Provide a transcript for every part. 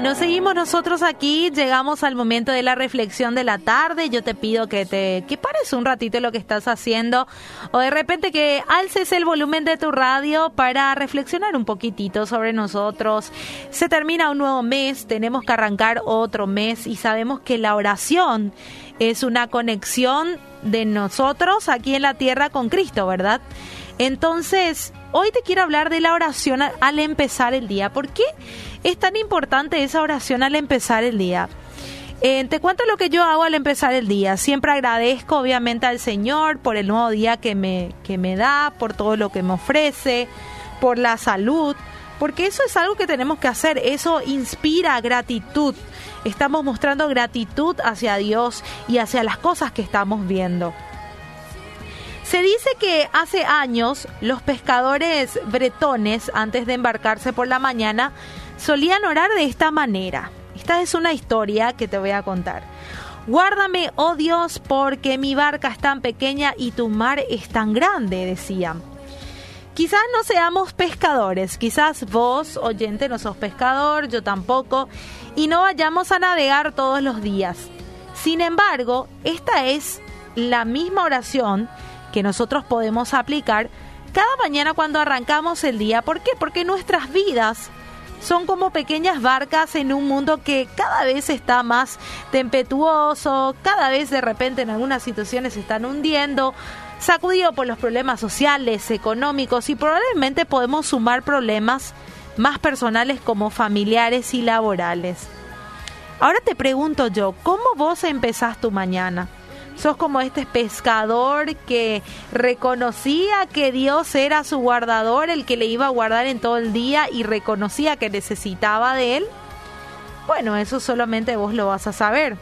Bueno, seguimos nosotros aquí, llegamos al momento de la reflexión de la tarde. Yo te pido que te que pares un ratito lo que estás haciendo o de repente que alces el volumen de tu radio para reflexionar un poquitito sobre nosotros. Se termina un nuevo mes, tenemos que arrancar otro mes y sabemos que la oración es una conexión de nosotros aquí en la tierra con Cristo, ¿verdad? Entonces, hoy te quiero hablar de la oración al empezar el día. ¿Por qué es tan importante esa oración al empezar el día? Eh, te cuento lo que yo hago al empezar el día. Siempre agradezco obviamente al Señor por el nuevo día que me, que me da, por todo lo que me ofrece, por la salud, porque eso es algo que tenemos que hacer. Eso inspira gratitud. Estamos mostrando gratitud hacia Dios y hacia las cosas que estamos viendo. Se dice que hace años los pescadores bretones, antes de embarcarse por la mañana, solían orar de esta manera. Esta es una historia que te voy a contar. Guárdame, oh Dios, porque mi barca es tan pequeña y tu mar es tan grande, decían. Quizás no seamos pescadores, quizás vos, oyente, no sos pescador, yo tampoco, y no vayamos a navegar todos los días. Sin embargo, esta es la misma oración que nosotros podemos aplicar cada mañana cuando arrancamos el día. ¿Por qué? Porque nuestras vidas son como pequeñas barcas en un mundo que cada vez está más tempestuoso, cada vez de repente en algunas situaciones se están hundiendo, sacudido por los problemas sociales, económicos y probablemente podemos sumar problemas más personales como familiares y laborales. Ahora te pregunto yo, ¿cómo vos empezás tu mañana? Sos como este pescador que reconocía que Dios era su guardador, el que le iba a guardar en todo el día y reconocía que necesitaba de él. Bueno, eso solamente vos lo vas a saber.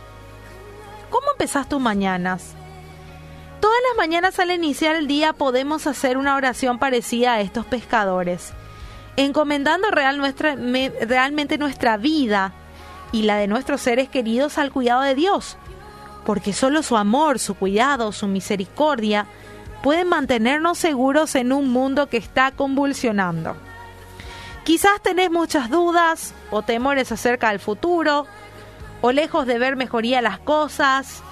¿Cómo empezás tus mañanas? Todas las mañanas al iniciar el día podemos hacer una oración parecida a estos pescadores, encomendando real nuestra, realmente nuestra vida y la de nuestros seres queridos al cuidado de Dios porque solo su amor, su cuidado, su misericordia pueden mantenernos seguros en un mundo que está convulsionando. Quizás tenés muchas dudas o temores acerca del futuro, o lejos de ver mejoría las cosas,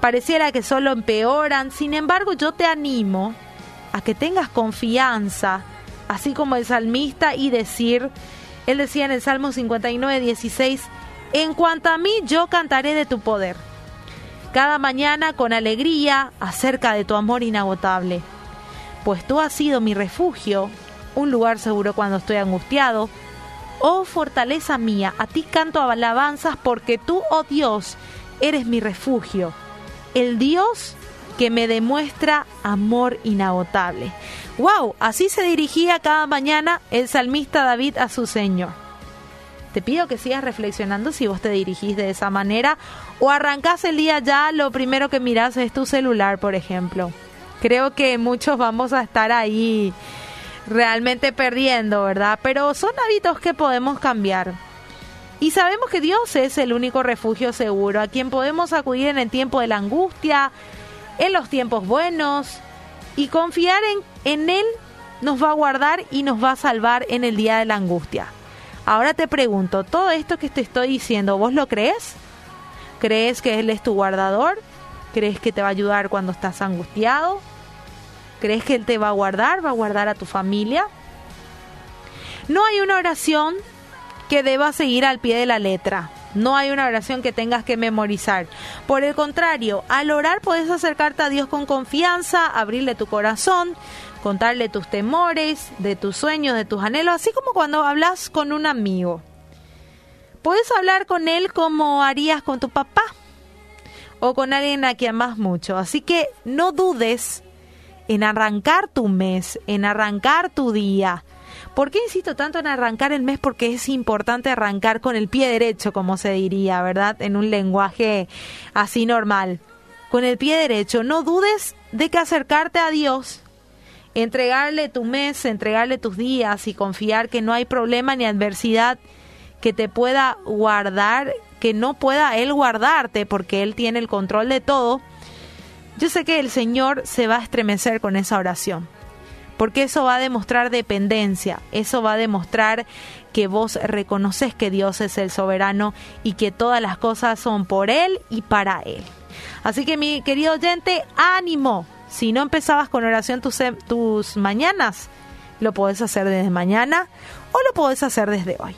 pareciera que solo empeoran, sin embargo yo te animo a que tengas confianza, así como el salmista, y decir, él decía en el Salmo 59, 16, en cuanto a mí yo cantaré de tu poder cada mañana con alegría acerca de tu amor inagotable. Pues tú has sido mi refugio, un lugar seguro cuando estoy angustiado. Oh fortaleza mía, a ti canto alabanzas porque tú, oh Dios, eres mi refugio, el Dios que me demuestra amor inagotable. ¡Wow! Así se dirigía cada mañana el salmista David a su Señor. Te pido que sigas reflexionando si vos te dirigís de esa manera o arrancás el día ya, lo primero que mirás es tu celular, por ejemplo. Creo que muchos vamos a estar ahí realmente perdiendo, ¿verdad? Pero son hábitos que podemos cambiar. Y sabemos que Dios es el único refugio seguro, a quien podemos acudir en el tiempo de la angustia, en los tiempos buenos, y confiar en, en Él nos va a guardar y nos va a salvar en el día de la angustia. Ahora te pregunto, ¿todo esto que te estoy diciendo, vos lo crees? ¿Crees que Él es tu guardador? ¿Crees que te va a ayudar cuando estás angustiado? ¿Crees que Él te va a guardar? ¿Va a guardar a tu familia? No hay una oración que deba seguir al pie de la letra. No hay una oración que tengas que memorizar. Por el contrario, al orar puedes acercarte a Dios con confianza, abrirle tu corazón, contarle tus temores, de tus sueños, de tus anhelos, así como cuando hablas con un amigo. Puedes hablar con él como harías con tu papá o con alguien a quien amas mucho. Así que no dudes en arrancar tu mes, en arrancar tu día. ¿Por qué insisto tanto en arrancar el mes? Porque es importante arrancar con el pie derecho, como se diría, ¿verdad? En un lenguaje así normal. Con el pie derecho. No dudes de que acercarte a Dios entregarle tu mes, entregarle tus días y confiar que no hay problema ni adversidad que te pueda guardar, que no pueda Él guardarte porque Él tiene el control de todo, yo sé que el Señor se va a estremecer con esa oración. Porque eso va a demostrar dependencia, eso va a demostrar que vos reconoces que Dios es el soberano y que todas las cosas son por Él y para Él. Así que mi querido oyente, ánimo. Si no empezabas con oración tus, tus mañanas, lo podés hacer desde mañana o lo podés hacer desde hoy.